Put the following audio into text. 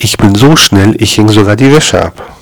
Ich bin so schnell, ich hing sogar die Wäsche ab.